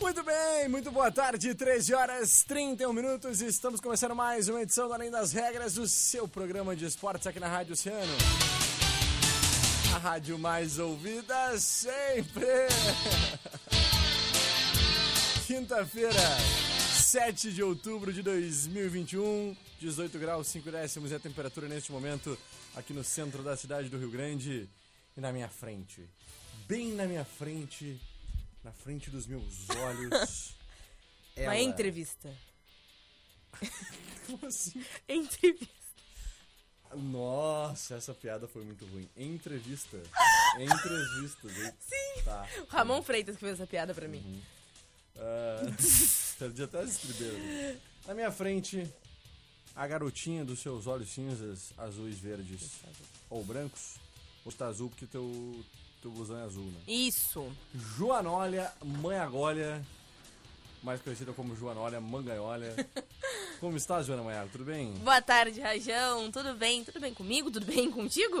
Muito bem, muito boa tarde, 13 horas 31 minutos. Estamos começando mais uma edição do Além das Regras, do seu programa de esportes aqui na Rádio Oceano. A rádio mais ouvida sempre. Quinta-feira, 7 de outubro de 2021, 18 graus 5 décimos é a temperatura neste momento aqui no centro da cidade do Rio Grande e na minha frente, bem na minha frente, na frente dos meus olhos. Uma ela- entrevista. Como assim? Entrevista. Nossa, essa piada foi muito ruim. Entrevista. Entrevista. Sim. Tá. O Ramon Freitas que fez essa piada pra mim. Ah, perdi até as estribeiras. Na minha frente, a garotinha dos seus olhos cinzas, azuis, verdes ou brancos. Ou tá azul porque teu, teu blusão é azul, né? Isso. Joanólia Manhagolha, mais conhecida como Joanólia Manganholha. Como estás, Joana Manhago? Tudo bem? Boa tarde, Rajão. Tudo bem? Tudo bem comigo? Tudo bem contigo?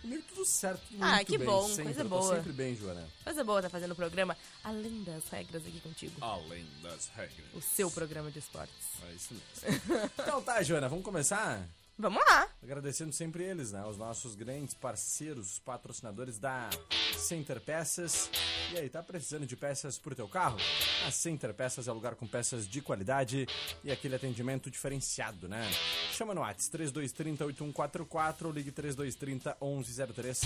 Comigo tudo certo, tudo Ah, que bem, bom, sempre. coisa boa. sempre bem, Joana. Coisa boa tá fazendo o programa Além das Regras aqui contigo. Além das regras. O seu programa de esportes. É isso mesmo. então tá, Joana, vamos começar? Vamos lá. Agradecendo sempre eles, né? Os nossos grandes parceiros, patrocinadores da Center Peças. E aí, tá precisando de peças pro teu carro? A Center Peças é lugar com peças de qualidade e aquele atendimento diferenciado, né? Chama no WhatsApp 3230 8144 ou ligue 3230 1103.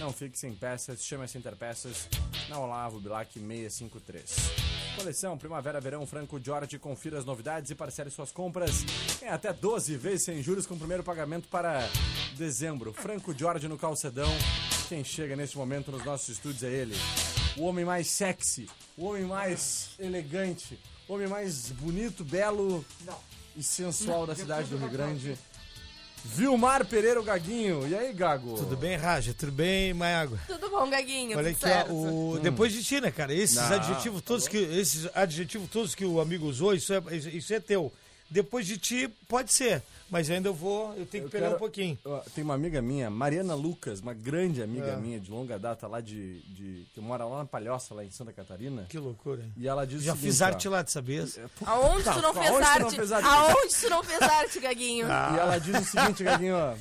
Não fique sem peças, chama a Center Peças na Olavo Bilac 653. Coleção Primavera Verão Franco George, confira as novidades e parcele suas compras em até 12 vezes sem juros com o primeiro pagamento para dezembro. Franco George no calcedão. Quem chega neste momento nos nossos estúdios é ele. O homem mais sexy, o homem mais elegante, o homem mais bonito, belo e sensual da cidade do Rio Grande. Vilmar Pereira o Gaguinho. E aí, Gago? Tudo bem, Raja? Tudo bem, Maiago? Tudo bom, Gaguinho? Olha aqui, certo? ó, o... depois de ti, né, cara? Esses Não, adjetivos tá todos bom. que esses adjetivos todos que o amigo usou, isso é, isso é teu. Depois de ti, pode ser, mas ainda eu vou, eu tenho que Eu pegar quero- um pouquinho. Tem uma amiga minha, Mariana Lucas, uma grande amiga É. minha de longa data lá de, de. que mora lá na Palhoça, lá em Santa Catarina. Que loucura. E ela diz o Já seguinte, fiz ó, arte lá, tu sabias? Aonde Tá, tu não aonde fez tu não arte? fez arte? Aonde tu não fez arte, Gaguinho? Ah. E ela diz o seguinte, Gaguinho, ó.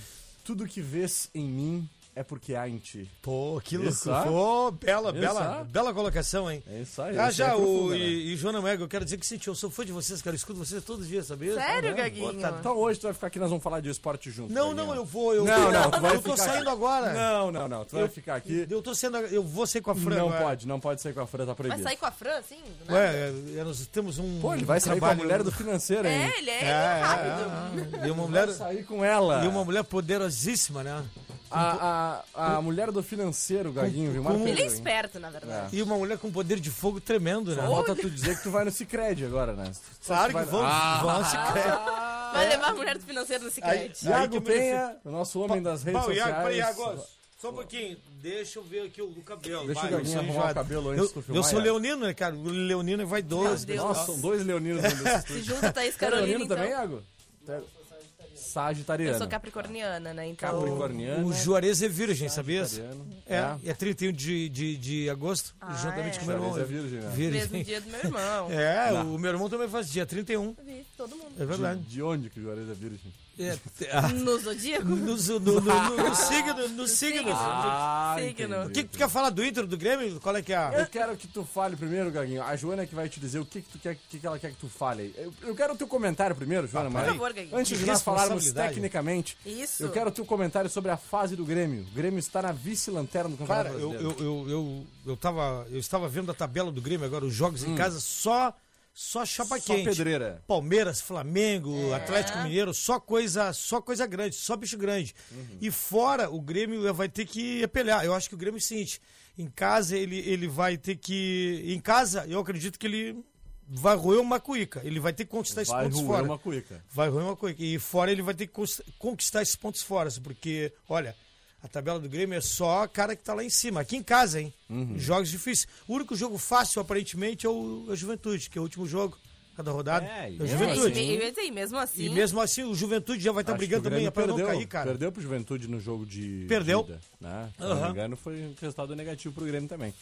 Tudo que vês em mim é porque há em ti. Pô, que ó. Pô, bela, bela, bela colocação, hein? É isso aí. Ah, já, é o, né? e, e Joana Mega, eu quero dizer que sim, eu sou fã de vocês, cara, eu escuto vocês todos os dias, sabia? Sério, Tá, Gaguinho? Pô, tá- Então hoje tu vai ficar aqui, nós vamos falar de esporte junto. Não, Gaguinho. não, eu vou, eu Não, não, tu vai eu tô saindo aqui. agora. Não, não, não. Tu vai Eu- ficar aqui. Eu tô sendo, eu vou ser com a Fran. Não agora. pode, não pode sair com a Fran, tá Vai proibido. sair com a Fran, assim? nada? Ué, é, nós temos um. Pô, ele vai sair com a trabalho- mulher do financeiro, hein? É, ele é, É, é, rápido. é, é. E uma mulher, Vai sair com ela. e uma mulher poderosíssima, né? A, a, a mulher do financeiro, Gaguinho, viu? Com- Ele é esperto, na verdade. E uma mulher com poder de fogo tremendo, né? Falta tu dizer que tu vai no Cicred agora, né? Claro vai- que vamos, Ah, vamos se crer. Vai levar a mulher do financeiro no Cicred. Iago Penha, o nosso homem das redes Iago, sociais. peraí, Iago, só um pouquinho. Deixa eu ver aqui o, o cabelo. Deixa o Vai, Gaguinho sou arrumar o cabelo antes eu, de tu filmar, Eu sou leonino, né, cara? O leonino é vaidoso. Nossa, são dois leoninos Se junta Thaís é Carolina, leonino então. também, Iago? Sagitariano. Eu sou capricorniana, né? Então, Capricorniano. O Juarez é virgem, sabia? Sagitariano. É, é 31 de, de, de agosto, Ah, juntamente é. com o meu irmão. Juarez é virgem, né? mesmo dia do meu irmão. É, o meu irmão também faz dia 31. Vi, todo mundo. É verdade. De, de onde que o Juarez é virgem? É, ah, No Zodíaco? no, no, no, no, no signo, no signo. Ah, Signo. O que, que tu quer falar do Inter, do Grêmio? Qual é que é a... Eu quero que tu fale primeiro, Gaguinho. A Joana é que vai te dizer o que, que, tu quer, o que, que ela quer que tu fale. Eu, eu quero o teu comentário primeiro, Joana. Ah, mas por favor, Gaguinho. Antes de nós falarmos tecnicamente, Isso. eu quero o teu comentário sobre a fase do Grêmio. O Grêmio está na vice-lanterna do Campeonato Cara, eu, Brasileiro. eu, eu, eu, eu, tava, eu estava vendo a tabela do Grêmio agora, os jogos em casa, só, só chapa. Só quente. pedreira. Palmeiras, Flamengo, É. Atlético Mineiro, só coisa, só coisa grande, só bicho grande. Uhum. E fora, o Grêmio vai ter que pelear. Eu acho que o Grêmio é o seguinte, em casa ele, ele vai ter que... Em casa, eu acredito que ele vai roer uma cuíca. Ele vai ter que conquistar esses Vai pontos roer fora. uma cuica. Vai roer uma cuíca. E fora ele vai ter que conquistar esses pontos fora, porque, olha... A tabela do Grêmio é só cara que tá lá em cima. Aqui em casa, hein? Uhum. Jogos difíceis. O único jogo fácil, aparentemente, é o a Juventude, que é o último jogo cada rodada. É, É, e o é, Juventude. É, e, me- e, mesmo assim. E mesmo assim, o Juventude já vai estar que brigando o também é pra não cair, cara. Perdeu pro Juventude no jogo de Perdeu. de ida, né? Se não Aham. me engano, foi um resultado negativo pro Grêmio também.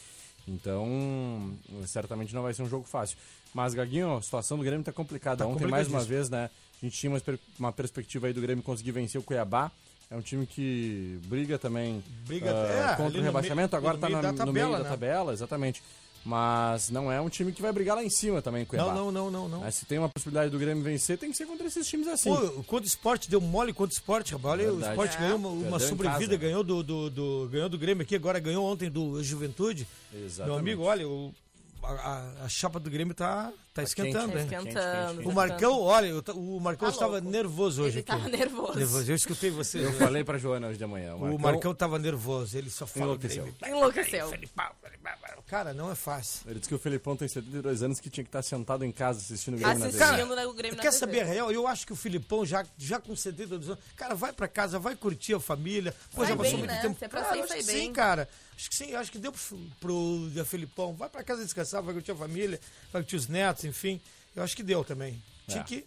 Então, certamente não vai ser um jogo fácil. Mas, Gaguinho, a situação do Grêmio tá complicada. Tá Ontem, mais uma vez, né? A gente tinha uma, uma perspectiva aí do Grêmio conseguir vencer o Cuiabá. É um time que briga também Briga- ah, é, contra o no rebaixamento. Agora no tá meio na- da no meio tabela, da né? tabela, exatamente. Mas não é um time que vai brigar lá em cima também, Cuiabá. Não, não, não, não, não. Mas se tem uma possibilidade do Grêmio vencer, tem que ser contra esses times assim. Pô, quanto o esporte deu mole contra o esporte, rapaz. Olha, o esporte É. ganhou uma, uma Perdeu em sobrevida, casa. ganhou do, do, do- ganhou do Grêmio aqui, agora ganhou ontem do Juventude. Exatamente. Meu amigo, olha, o- a, a- chapa do Grêmio tá, tá esquentando, quente, hein? quente, Esquentando. quente, O Marcão, olha, o Marcão Tá estava nervoso hoje Ele aqui. tava nervoso. Nervoso. Eu escutei você. Eu falei pra Joana hoje de manhã. O Marcão tava nervoso, ele só fala Enlouqueceu. Grêmio. Enlouqueceu. Cara, não é fácil. Ele disse que o Felipão tem 72 anos que tinha que estar sentado em casa assistindo o Grêmio na TV. Assistindo né, o Grêmio na Quer TV. saber a real? Eu acho que o Filipão, já, já com 72 anos, cara, vai pra casa, vai curtir a família. Pô, Sai já passou bem, muito né? tempo. Se é pra Cara, bem. Sim, cara. Acho que sim, acho que deu pro, pro Zé Filipão. Vai pra casa descansar, vai curtir a família, vai curtir os netos, enfim. Eu acho que deu também. Tinha É. que.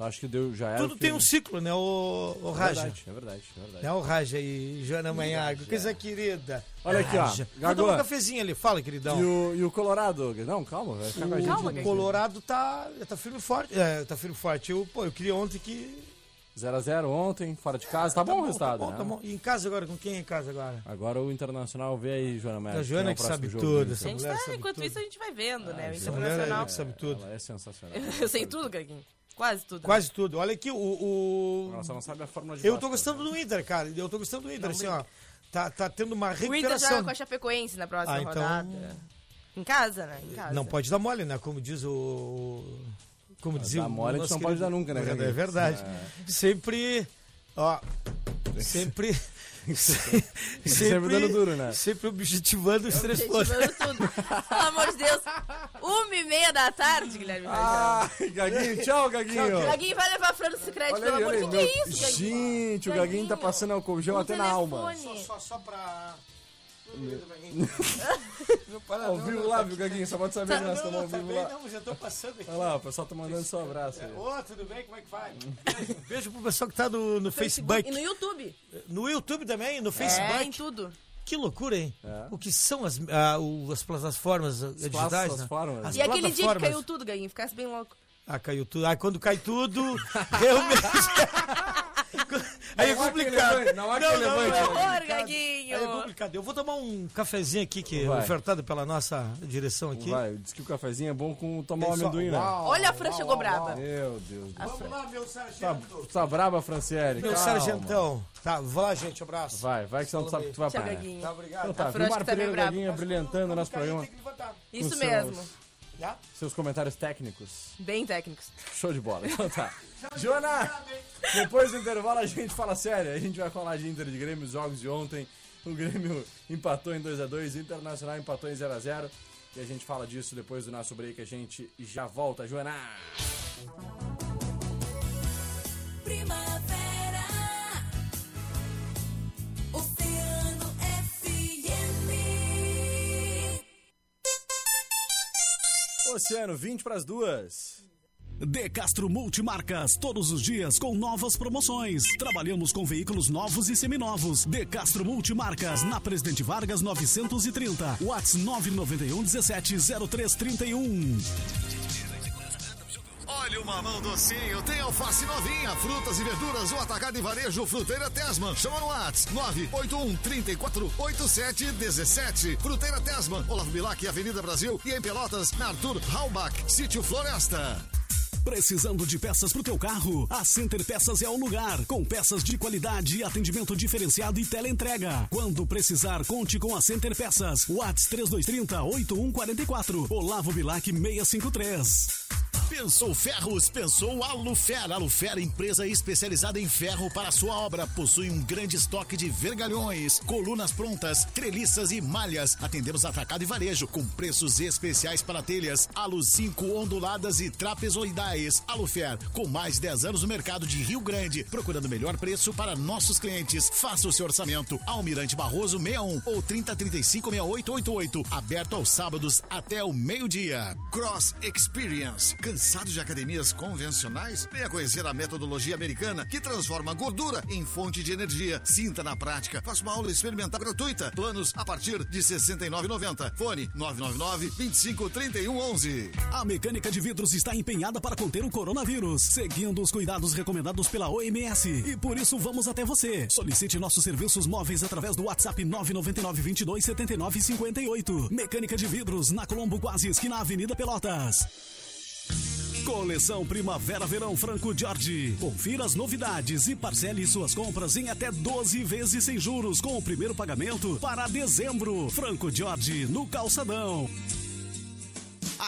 Eu Acho que deu, já era. Tudo o tem um ciclo, né, o, o É Raja? verdade, é verdade, é verdade. Né, o Raja e Joana Manhago. Coisa querida. Olha aqui, ó. Raja. Vou Gago, tomar um cafezinho ali. Fala, queridão. E o, e o Colorado? Não, calma, vai ficar com a gente. Calma, O Gaguinho. Colorado tá, tá firme e forte. É, tá firme e forte. Eu, pô, eu queria ontem que 0x0 ontem, fora de casa. Tá, bom o resultado, tá bom, né? tá bom. E em casa agora? Com quem é em casa agora? Agora o Internacional vê aí, Joana Melo. A Joana é o que sabe jogo tudo, do essa A gente tá, sabe enquanto tudo. isso a gente vai vendo, né? O é Internacional. que sabe tudo. Ela é sensacional. Eu sei tudo, Gaguinho. Quase tudo. Quase tudo. Olha aqui, o. o- Ela só não sabe a fórmula de Eu tô gostando do Inter, cara. Eu tô gostando do Inter, Não assim, ó. Tá, tá tendo uma O Inter recuperação. joga com a Chapecoense na próxima Ah, então- rodada. Em casa, né? Em casa. Não pode dar mole, né? Como diz o. Como dizia o mole a nosso não pode querido- dar nunca, né, É verdade. Sempre. Ó. Sempre. sempre, Sempre dando duro, né? Sempre objetivando os três pontos. Tudo. Pelo amor de Deus. Uma e meia da tarde, Guilherme. Ah, Gaguinho, tchau, Gaguinho. Gaguinho vai levar a Fran do Secret, Olha pelo aí, amor de. Deus. Que é isso, Gaguinho? Gente, o Gaguinho tá Gaguinho, passando álcool gel até na alma. telefone. Só, só pra. Ao vivo lá, viu, Gaguinho? Só pode saber que nós estamos ao tá vivo lá. não, já tô passando aqui. Olha lá, o pessoal tá mandando seu abraço aí. Ô, tudo bem? Como é que vai? Beijo, beijo pro pessoal que tá no, no Facebook. E no YouTube. No YouTube também, no É, Facebook. em tudo. Que loucura, hein? É. O que são as, ah, o- as plataformas ah, digitais, né? plataformas. As E aquele dia que caiu tudo, Gaguinho. Ficasse bem louco. Ah, caiu tudo. Ah, quando cai tudo, realmente. Aí é Não complicado. levante, não há quem levante. é Horror, complicado. Gaguinho. Aí é complicado. Eu vou tomar um cafezinho aqui, que é Vai. ofertado pela nossa direção aqui. Vai, diz que o cafezinho é bom com tomar Pessoal, amendoim, né? uau, Olha, a Fran uau, chegou uau, braba. uau. Meu Deus. Vamos lá, meu Tá, sargento. tá braba, Franciele? Meu Calma. sargentão. Tá, vou lá, gente. Abraço. Vai, vai que você não sabe o que tu vai Tchau. Gaguinho. Tá, obrigado. Então tá, A Fran que tá brava. Brilhantando o nosso programa. que. Isso mesmo. Seus- Já? Seus comentários técnicos. Bem técnicos. Show de bola. Então tá. Joana, depois do intervalo a gente fala sério. A gente vai falar de Inter de Grêmio, os jogos de ontem. O Grêmio empatou em 2x2, o Internacional empatou em 0x0. E a gente fala disso depois do nosso break. A gente já volta, Joana. Primavera, Oceano, 20 para as duas. De Castro Multimarcas, todos os dias com novas promoções. Trabalhamos com veículos novos e seminovos. De Castro Multimarcas, na Presidente Vargas 930. Whats 991 17 0331. Olha o mamão docinho, tem alface novinha, frutas e verduras, o atacado e varejo Fruteira Tesman. Chama no WhatsApp 981 34 87 17. Fruteira Tesman, Olavo Bilac, Avenida Brasil e em Pelotas, na Arthur Halbach, Sítio Floresta. Precisando de peças pro teu carro? A Center Peças é o lugar. Com peças de qualidade, atendimento diferenciado e teleentrega. Quando precisar, conte com a Center Peças. Whats 3230 8144. Olavo Bilac 653. Pensou Ferros, pensou Alufer. Alufer, empresa especializada em ferro para sua obra. Possui um grande estoque de vergalhões, colunas prontas, treliças e malhas. Atendemos atacado e varejo com preços especiais para telhas, alu 5 onduladas e trapezoidais. Alufer, com mais de 10 anos no mercado de Rio Grande, procurando o melhor preço para nossos clientes. Faça o seu orçamento. Almirante Barroso 61 ou 3035 6888. Aberto aos sábados até o meio-dia. Cross Experience. Cansado de academias convencionais? Venha conhecer a metodologia americana que transforma gordura em fonte de energia. Sinta na prática. Faça uma aula experimental gratuita. Planos a partir de R$ 69,90. Fone 999 25 31 11. A mecânica de vidros está empenhada para conter o coronavírus, seguindo os cuidados recomendados pela OMS. E por isso vamos até você. Solicite nossos serviços móveis através do WhatsApp 999 22 79 58. Mecânica de vidros na Colombo Quase esquina Avenida Pelotas. Coleção Primavera Verão Franco Jorge. Confira as novidades e parcele suas compras em até 12 vezes sem juros com o primeiro pagamento para dezembro. Franco Jorge no Calçadão.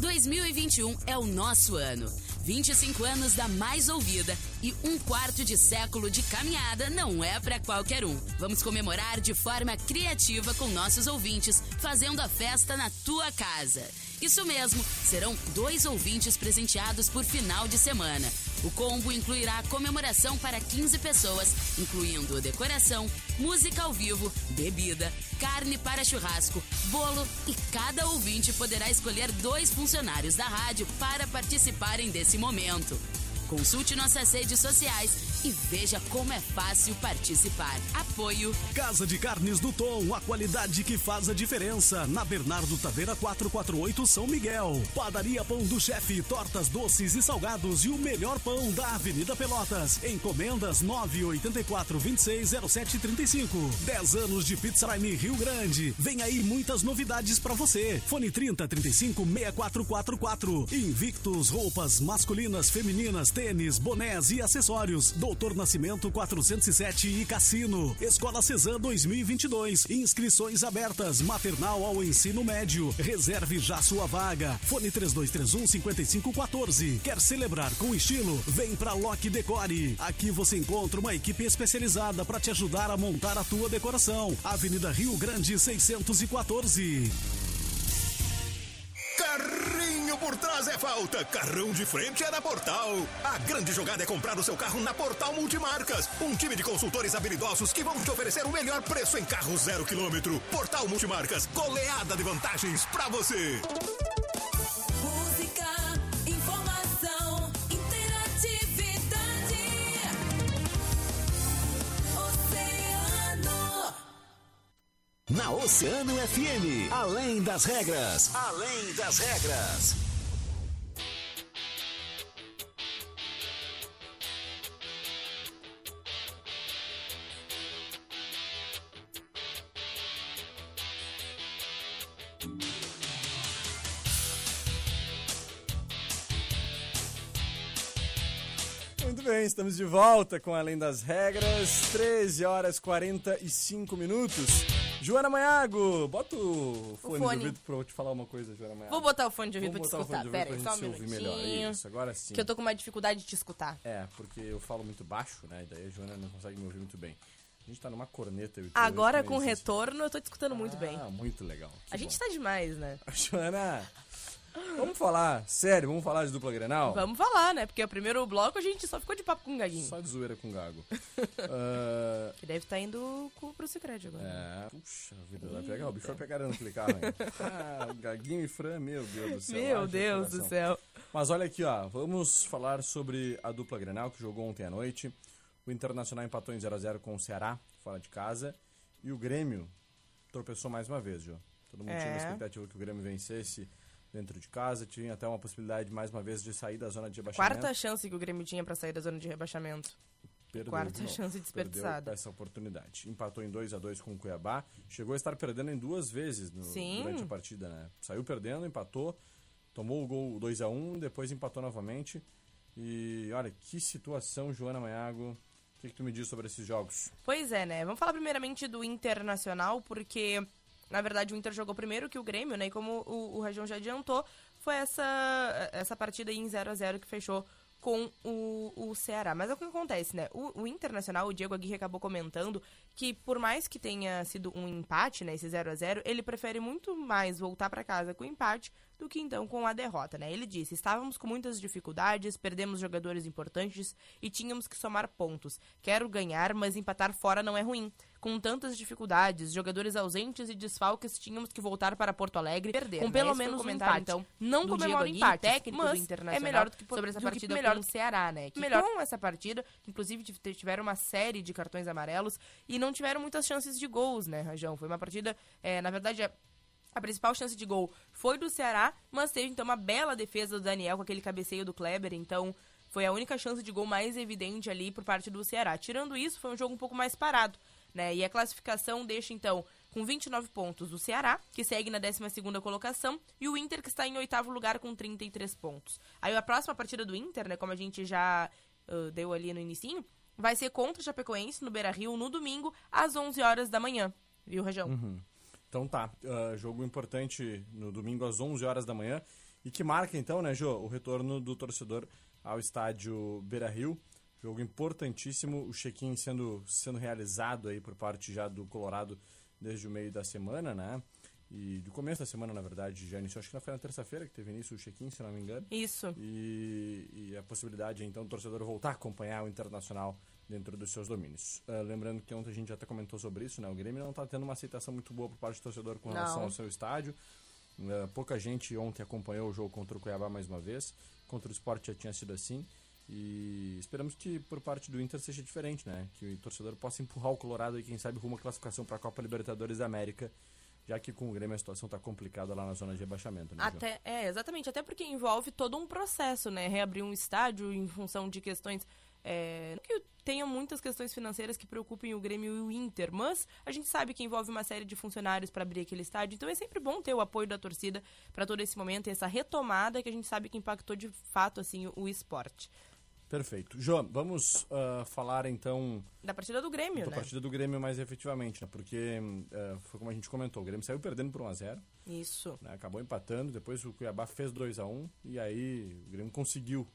2021 é o nosso ano. 25 anos da mais ouvida e um quarto de século de caminhada não é para qualquer um. Vamos comemorar de forma criativa com nossos ouvintes, fazendo a festa na tua casa. Isso mesmo, serão dois ouvintes presenteados por final de semana. O combo incluirá comemoração para 15 pessoas, incluindo decoração, música ao vivo, bebida, carne para churrasco, bolo e cada ouvinte poderá escolher dois funcionários da rádio para participarem desse momento. Consulte nossas redes sociais e veja como é fácil participar. Apoio Casa de Carnes do Tom, a qualidade que faz a diferença. Na Bernardo Taveira 448 São Miguel. Padaria Pão do Chefe, tortas doces e salgados e o melhor pão da Avenida Pelotas. Encomendas 984 26 0735. 10 anos de Pizzarime Rio Grande. Vem aí muitas novidades pra você. Fone 30 35 6444. Invictus, roupas masculinas, femininas, tênis, bonés e acessórios. Doutor Nascimento 407 e Cassino. Escola Cezan 2022. Inscrições abertas. Maternal ao ensino médio. Reserve já sua vaga. Fone 3231 5514. Quer celebrar com estilo? Vem pra Lock Decore. Aqui você encontra uma equipe especializada para te ajudar a montar a tua decoração. Avenida Rio Grande 614. Trás é falta, carrão de frente é na Portal. A grande jogada é comprar o seu carro na Portal Multimarcas. Um time de consultores habilidosos que vão te oferecer o melhor preço em carro zero quilômetro. Portal Multimarcas, goleada de vantagens pra você. Música, informação, interatividade. Oceano. Na Oceano FM, além das regras. Além das regras. Bem, estamos de volta com Além das Regras, 13 horas 45 minutos. Joana Manhago, bota o fone, fone. de ouvido pra eu te falar uma coisa, Joana Manhago. Vou botar o fone de ouvido Vamos pra te o escutar. Pera aí, só um minutinho. Isso, agora sim. Que eu tô com uma dificuldade de te escutar. É, porque eu falo muito baixo, né? E daí a Joana não consegue me ouvir muito bem. A gente tá numa corneta. Agora, com retorno, eu tô te escutando muito bem. Ah, muito legal. A gente tá demais, né? Joana, Vamos falar, sério, vamos falar de dupla Grenal? Vamos falar, né? Porque o primeiro bloco a gente só ficou de papo com o Gaguinho. Só de zoeira com o Gago. Ah, Que deve estar indo co- pro Secret agora. é, puxa vida, vai pegar, o bicho vai pegar naquele carro aí. Ah, Gaguinho e Fran, meu Deus do céu. Meu haja Deus do céu. Mas olha aqui, ó, vamos falar sobre a dupla Grenal que jogou ontem à noite. O Internacional empatou em 0x0 com o Ceará, fora de casa. E o Grêmio tropeçou mais uma vez, Jô. Todo mundo tinha a É. expectativa que o Grêmio vencesse dentro de casa. Tinha até uma possibilidade, mais uma vez, de sair da zona de rebaixamento. Quarta chance que o Grêmio tinha pra sair da zona de rebaixamento. Perdeu quarta chance desperdiçada. Essa oportunidade. Empatou em 2 a 2 com o Cuiabá. Chegou a estar perdendo em duas vezes no- durante a partida, né? Saiu perdendo, empatou, tomou o gol 2 a 1 depois empatou novamente. E olha, que situação, Joana Maiago. O que, que tu me diz sobre esses jogos? Pois é, né? Vamos falar primeiramente do Internacional, porque, na verdade, o Inter jogou primeiro que o Grêmio, né? E como o, o Rajão já adiantou, foi essa, essa partida em 0 a 0 que fechou com o, o Ceará. Mas é o que acontece, né? O, o Internacional, o Diego Aguirre acabou comentando que por mais que tenha sido um empate, né, esse 0 a 0 ele prefere muito mais voltar para casa com empate do que então com a derrota, né? Ele disse: "Estávamos com muitas dificuldades, perdemos jogadores importantes e tínhamos que somar pontos. Quero ganhar, mas empatar fora não é ruim. Com tantas dificuldades, jogadores ausentes e desfalques, tínhamos que voltar para Porto Alegre perder, com né? pelo o menos um empate. então, não comemora Diego empate, técnico mas do Internacional, é melhor do que sobre essa partida melhor com o Ceará, né? Que melhor- com essa partida, inclusive tive- tiveram uma série de cartões amarelos e não tiveram muitas chances de gols, né, Rajão? Foi uma partida, é, na verdade, é- a principal chance de gol foi do Ceará, mas teve então uma bela defesa do Daniel com aquele cabeceio do Kleber, então foi a única chance de gol mais evidente ali por parte do Ceará. Tirando isso, foi um jogo um pouco mais parado, né? E a classificação deixa então com 29 pontos o Ceará, que segue na 12ª colocação, e o Inter que está em oitavo lugar com 33 pontos. Aí a próxima partida do Inter, né, como a gente já ah, deu ali no inicinho, vai ser contra o Chapecoense no Beira-Rio no domingo às 11 horas da manhã. Viu, Rajão? Uhum. Então tá, ah, jogo importante no domingo às 11 horas da manhã e que marca então, né, Jô, o retorno do torcedor ao estádio Beira-Rio. Jogo importantíssimo, o check-in sendo, sendo realizado aí por parte já do Colorado desde o meio da semana, né? E do começo da semana, na verdade, já iniciou, acho que foi na terça-feira que teve início o check-in, se não me engano. Isso. E, e a possibilidade, então, do torcedor voltar a acompanhar o Internacional dentro dos seus domínios. Ah, lembrando que ontem a gente já até comentou sobre isso, né? O Grêmio não está tendo uma aceitação muito boa por parte do torcedor com relação Não. ao seu estádio. Ah, pouca gente ontem acompanhou o jogo contra o Cuiabá mais uma vez. Contra o Sport já tinha sido assim. E esperamos que por parte do Inter seja diferente, né? Que o torcedor possa empurrar o Colorado e quem sabe rumo à classificação para a Copa Libertadores da América, já que com o Grêmio a situação está complicada lá na zona de rebaixamento, né? Até, é, exatamente, até porque envolve todo um processo, né? Reabrir um estádio em função de questões. É, não que tenha muitas questões financeiras que preocupem o Grêmio e o Inter, mas a gente sabe que envolve uma série de funcionários para abrir aquele estádio, então é sempre bom ter o apoio da torcida para todo esse momento e essa retomada que a gente sabe que impactou de fato assim o, esporte. Perfeito. João, vamos ah, falar então Da partida do Grêmio, da né? partida do Grêmio mais efetivamente, né? Porque ah, foi como a gente comentou, o Grêmio saiu perdendo por 1x0, Isso. né? acabou empatando, depois o Cuiabá fez 2x1 e aí o Grêmio conseguiu,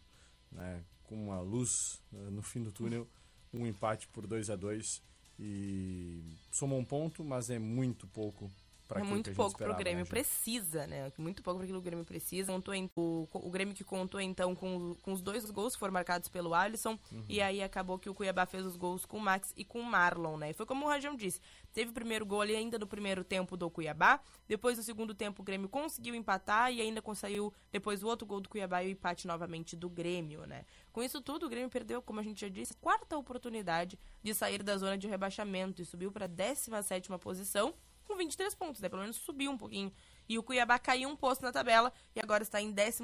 né? Com uma luz ah, no fim do túnel, um empate por 2x2 e somou um ponto, mas é muito pouco para é muito pouco pro esperava, Grêmio. né? Precisa, né? Muito pouco para aquilo que o Grêmio precisa. Contou em- o, o Grêmio que contou, então, com, com os dois gols que foram marcados pelo Alisson. Uhum. E aí acabou que o Cuiabá fez os gols com o Max e com o Marlon, né? E foi como o Rajão disse. Teve o primeiro gol ali ainda no primeiro tempo do Cuiabá. Depois, no segundo tempo, o Grêmio conseguiu empatar. E ainda conseguiu depois o outro gol do Cuiabá e o empate novamente do Grêmio, né? Com isso tudo, o Grêmio perdeu, como a gente já disse, a quarta oportunidade de sair da zona de rebaixamento. E subiu para a 17ª posição com 23 pontos, né? Pelo menos subiu um pouquinho. E o Cuiabá caiu um posto na tabela e agora está em 12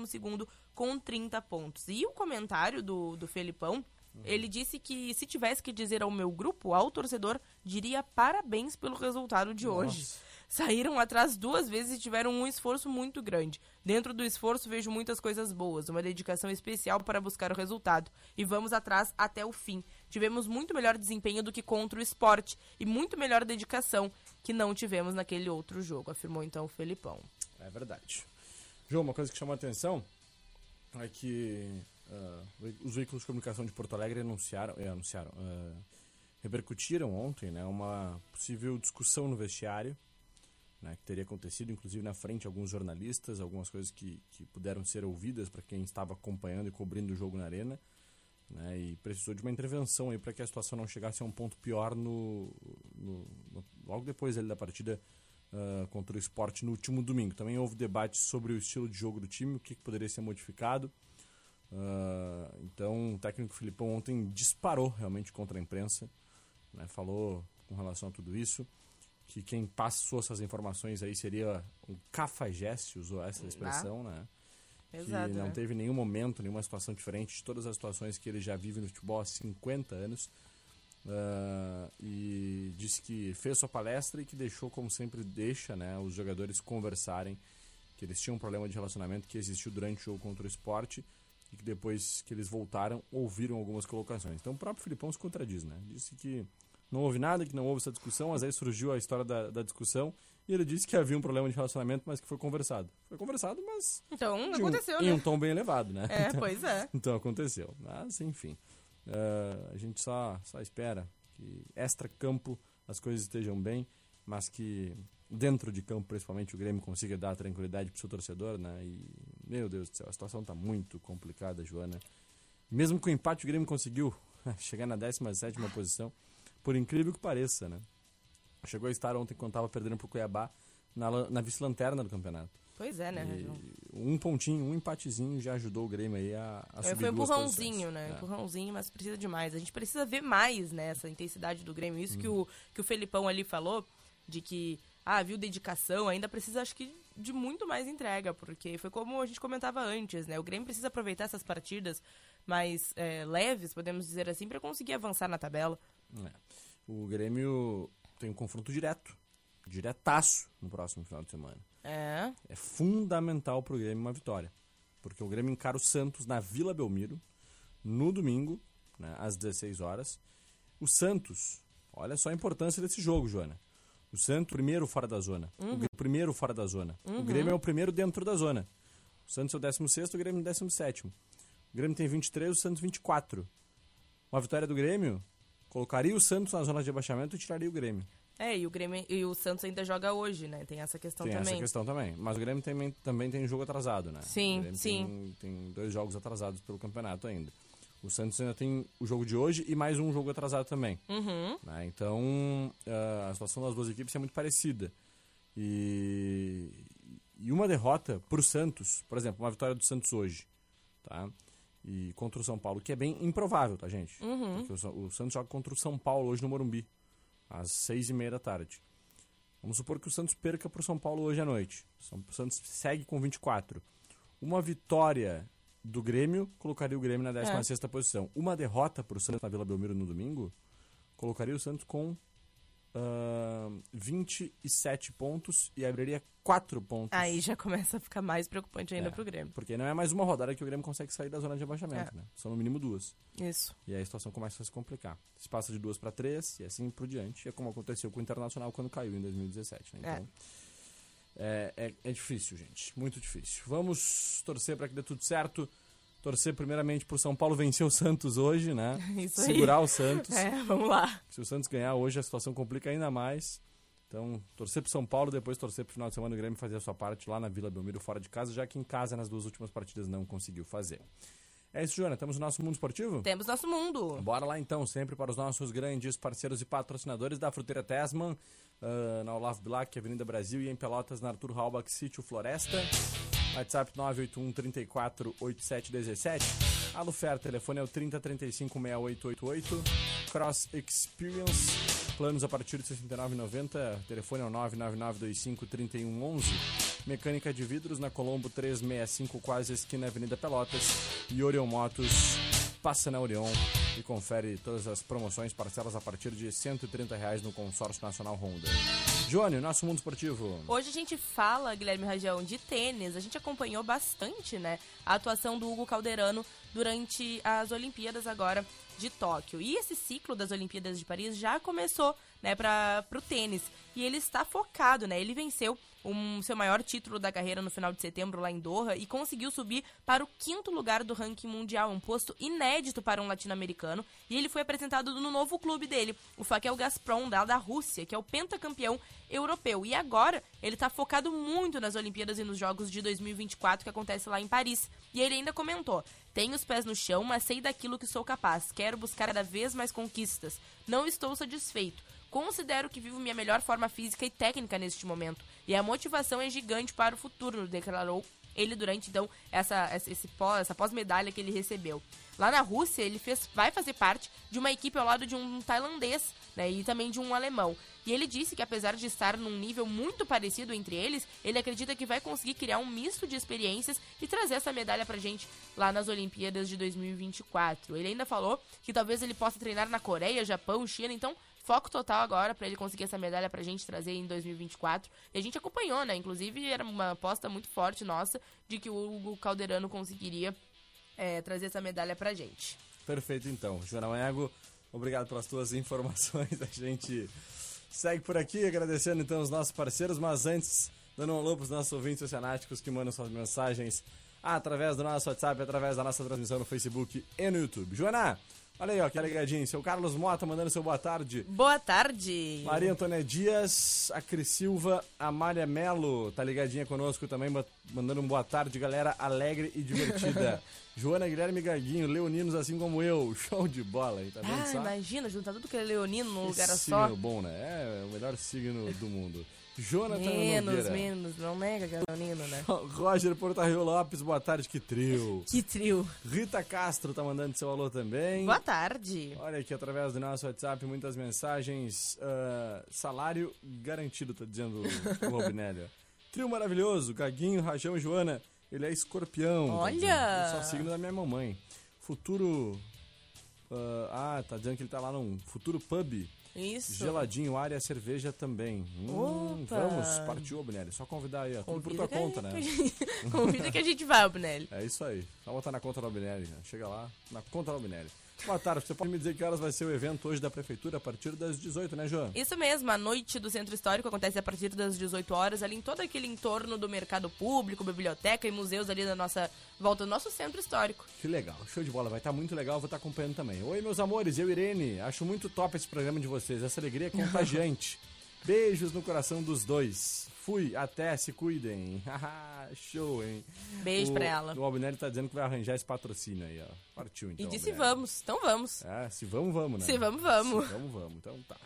com 30 pontos. E o comentário do, do Felipão, ele disse que se tivesse que dizer ao meu grupo, ao torcedor, diria parabéns pelo resultado de hoje. Saíram atrás duas vezes e tiveram um esforço muito grande. Dentro do esforço vejo muitas coisas boas, uma dedicação especial para buscar o resultado. E vamos atrás até o fim. Tivemos muito melhor desempenho do que contra o esporte e muito melhor dedicação que não tivemos naquele outro jogo, afirmou então o Felipão. É verdade. João, uma coisa que chamou a atenção é que ah, os veículos de comunicação de Porto Alegre anunciaram, é, anunciaram ah, repercutiram ontem né, uma possível discussão no vestiário né, que teria acontecido, inclusive na frente alguns jornalistas, algumas coisas que, que puderam ser ouvidas para quem estava acompanhando e cobrindo o jogo na arena. Né, e precisou de uma intervenção aí para que a situação não chegasse a um ponto pior no- no- logo depois da partida ah, contra o esporte no último domingo. Também houve debate sobre o estilo de jogo do time, o que, que poderia ser modificado. Ah, então o técnico Filipão ontem disparou realmente contra a imprensa, né, falou com relação a tudo isso, que quem passou essas informações aí seria um cafajeste, usou essa expressão, né? Exato, que não né? teve nenhum momento, nenhuma situação diferente de todas as situações que ele já vive no futebol há 50 anos. Ah, e disse que fez sua palestra e que deixou, como sempre deixa, né, os jogadores conversarem, que eles tinham um problema de relacionamento que existiu durante o jogo contra o esporte e que depois que eles voltaram, ouviram algumas colocações. Então o próprio Filipão se contradiz, né? Disse que não houve nada, que não houve essa discussão, mas aí surgiu a história da, da discussão e ele disse que havia um problema de relacionamento, mas que foi conversado. Foi conversado, mas Então, de um- aconteceu, em né? um tom bem elevado, né? É, pois é. Então aconteceu. Mas, enfim. Eh, a gente só, só espera que extra-campo as coisas estejam bem, mas que dentro de campo, principalmente, o Grêmio consiga dar tranquilidade pro seu torcedor, né? E, meu Deus do céu, a situação tá muito complicada, Joana. Mesmo com o empate, o Grêmio conseguiu chegar na 17 posição, por incrível que pareça, né? Chegou a estar ontem, quando tava perdendo pro Cuiabá, na, na vice-lanterna do campeonato. Pois é, né, E um pontinho, um empatezinho já ajudou o Grêmio aí a, a É, subir foi um empurrãozinho, né? É. Empurrãozinho, mas precisa de mais. A gente precisa ver mais, né, essa intensidade do Grêmio. Isso que, Uhum. o, que o Felipão ali falou, de que, ah, viu dedicação, ainda precisa, acho que, de muito mais entrega, porque foi como a gente comentava antes, né? O Grêmio precisa aproveitar essas partidas mais é, leves, podemos dizer assim, para conseguir avançar na tabela. É. O Grêmio tem um confronto direto, diretaço no próximo final de semana. É. É fundamental pro Grêmio uma vitória. Porque o Grêmio encara o Santos na Vila Belmiro no domingo, né, às 16 horas. O Santos, olha só a importância desse jogo, Joana. O Santos, primeiro fora da zona. O Grêmio, primeiro fora da zona. O Grêmio é o primeiro dentro da zona. O Santos é o 16, o Grêmio é o 17. O Grêmio tem 23, o Santos 24. Uma vitória do Grêmio colocaria o Santos na zona de abaixamento e tiraria o Grêmio. É, e o Grêmio e o Santos ainda joga hoje, né? Tem essa questão Tem também. essa questão também. Mas o Grêmio também, também tem jogo atrasado, né? Sim, o Grêmio sim. Tem, tem dois jogos atrasados pelo campeonato ainda. O Santos ainda tem o jogo de hoje e mais um jogo atrasado também. Uhum. né? Então, ah, a situação das duas equipes é muito parecida. E, e uma derrota pro Santos, por exemplo, uma vitória do Santos hoje, tá? E contra o São Paulo, que é bem improvável, tá, gente? Porque o, o Santos joga contra o São Paulo hoje no Morumbi, às seis e meia da tarde. Vamos supor que o Santos perca pro São Paulo hoje à noite. O Santos segue com 24. Uma vitória do Grêmio colocaria o Grêmio na 16ª posição. Uma derrota pro Santos na Vila Belmiro no domingo colocaria o Santos com ah, 27 pontos e abriria 4 pontos. Aí já começa a ficar mais preocupante ainda É, pro Grêmio. Porque não é mais uma rodada que o Grêmio consegue sair da zona de abaixamento, É. né? São no mínimo duas. Isso. E aí a situação começa a se complicar. Se passa de duas para três e assim por diante. É como aconteceu com o Internacional quando caiu em 2017. Né? É. Então, é. É, é difícil, gente. Muito difícil. Vamos torcer para que dê tudo certo. Torcer primeiramente pro São Paulo vencer o Santos hoje, né? Isso aí. Segurar o Santos. É, vamos lá. Se o Santos ganhar hoje, a situação complica ainda mais. Então, torcer pro São Paulo, depois torcer pro final de semana o Grêmio fazer a sua parte lá na Vila Belmiro, fora de casa, já que em casa, nas duas últimas partidas, não conseguiu fazer. É isso, Joana. Temos o nosso mundo esportivo? Temos nosso mundo. Bora lá então, sempre para os nossos grandes parceiros e patrocinadores da Fruteira Tesman, ah, na Olavo Bilac, Avenida Brasil, e em Pelotas, na Arthur Halbach, Sítio Floresta. WhatsApp 981 34 8717. Alufer, telefone é o 3035 6888. Cross Experience, planos a partir de R$ 69,90. Telefone é o 99925 3111. Mecânica de vidros na Colombo 365, quase esquina Avenida Pelotas. E Orion Motos, passa na Orion e confere todas as promoções, parcelas a partir de 130 reais no consórcio nacional Honda. Johnny, nosso mundo esportivo. Hoje a gente fala, Guilherme Rajão, de tênis. A gente acompanhou bastante, né, a atuação do Hugo Calderano durante as Olimpíadas agora de Tóquio. E esse ciclo das Olimpíadas de Paris já começou, né, para pro tênis. E ele está focado, né? Ele venceu um seu maior título da carreira no final de setembro lá em Doha e conseguiu subir para o quinto lugar do ranking mundial, um posto inédito para um latino-americano. E ele foi apresentado no novo clube dele, o Fakel Gazprom, da, da Rússia, que é o pentacampeão europeu. E agora ele está focado muito nas Olimpíadas e nos Jogos de 2024 que acontece lá em Paris. E ele ainda comentou: tenho os pés no chão, mas sei daquilo que sou capaz. Quero buscar cada vez mais conquistas. Não estou satisfeito. Considero que vivo minha melhor forma física e técnica neste momento. E a motivação é gigante para o futuro, declarou ele durante então essa, esse pós, essa pós-medalha que ele recebeu. Lá na Rússia, ele fez, vai fazer parte de uma equipe ao lado de um tailandês né, e também de um alemão. E ele disse que apesar de estar num nível muito parecido entre eles, ele acredita que vai conseguir criar um misto de experiências e trazer essa medalha pra gente lá nas Olimpíadas de 2024. Ele ainda falou que talvez ele possa treinar na Coreia, Japão, China, então foco total agora para ele conseguir essa medalha pra gente trazer em 2024. E a gente acompanhou, né? Inclusive era uma aposta muito forte nossa de que o Hugo Calderano conseguiria é, trazer essa medalha pra gente. Perfeito, então. Joana Ego, obrigado pelas tuas informações. A gente segue por aqui, agradecendo então os nossos parceiros, mas antes, dando um alô para os nossos ouvintes oceanáticos que mandam suas mensagens através do nosso WhatsApp, através da nossa transmissão no Facebook e no YouTube. Joana, olha aí, ó, que ligadinho. Seu Carlos Mota mandando seu boa tarde. Boa tarde! Maria Antônia Dias, a Cris Silva, a Mária Melo, tá ligadinha conosco também, ma- mandando um boa tarde, galera alegre e divertida. Joana Guilherme Gaguinho, leoninos assim como eu, show de bola aí, tá vendo Ah, só? imagina, juntar tudo que é leonino num lugar signo só. bom, né? É o melhor signo do mundo. Jonathan Menos, Nogueira. menos, não nega que é leonino, né? Roger Portarrio Lopes, boa tarde, que trio. Que trio. Rita Castro tá mandando seu alô também. Boa tarde. Olha aqui através do nosso WhatsApp muitas mensagens. ah, salário garantido, tá dizendo o Robinelli. Trio maravilhoso, Gaguinho, Rajão e Joana. Ele é escorpião. tá Olha! dizendo. Só signo da minha mamãe. Futuro. ah, ah, tá dizendo que ele tá lá num futuro pub. Isso. Geladinho, área, cerveja também. Hum, vamos, partiu, Obnelli. Só convidar aí, ó. Tudo por tua conta, né? Convida que a gente vai, Bunelli. É isso aí. Só botar na conta da Obnelli. né? Chega lá, na conta da Obnelli. Boa tarde, você pode me dizer que horas vai ser o evento hoje da Prefeitura a partir das 18, né, João? Isso mesmo, a noite do Centro Histórico acontece a partir das 18 horas, ali em todo aquele entorno do mercado público, biblioteca e museus ali da nossa volta do nosso centro histórico. Que legal, show de bola, vai estar muito legal, vou estar acompanhando também. Oi, meus amores, eu Irene, acho muito top esse programa de vocês, essa alegria é contagiante. Beijos no coração dos dois. Fui, até, se cuidem. Haha, show, hein? Beijo o, pra ela. O Albinelli tá dizendo que vai arranjar esse patrocínio aí, ó. Partiu então. E disse Albinelli. vamos, então vamos. É, se vamos, vamos, né? Se vamos, vamos. Se vamos, vamos. Então tá.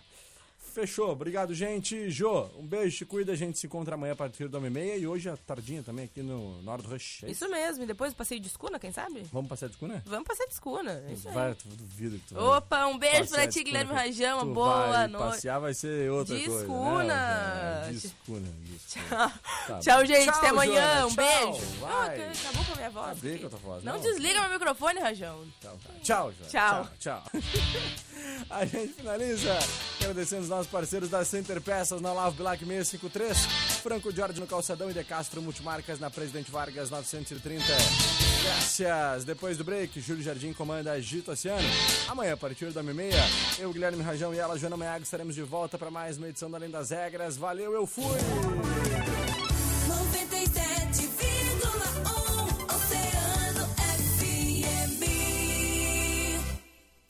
Fechou. Obrigado, gente. Jô, um beijo, te cuida. A gente se encontra amanhã a partir da 1h30 e hoje à tardinha também aqui no Nord Rush. É Isso mesmo, e depois passeio de escuna, quem sabe? Vamos passear de cuna? Vamos passeio de escuna, é isso aí. Vai, tu duvido que tu. Opa, um beijo passear pra ti, escuna. Guilherme Rajão, Tu boa vai noite. Passear vai ser outra De coisa. escuna. Né? É, De escuna. de escuna. Tá Tchau, gente, Tchau, até amanhã, Joana, um tchau. beijo. Vai. Acabou com a minha voz. Acabei com a tua voz. Não, não. desliga meu microfone, Rajão. Então tá. Tchau. Tchau. Tchau. tchau. A gente finaliza agradecendo os nossos parceiros da Center Peças na Lave Black 653, Franco Jorge no Calçadão e De Castro Multimarcas na Presidente Vargas 930. Graças. Depois do break, Júlio Jardim comanda Agito Oceano. Amanhã, a partir da meia, eu, Guilherme Rajão e ela, Joana Maiago, estaremos de volta para mais uma edição do Além das Regras. Valeu, eu fui! 97,7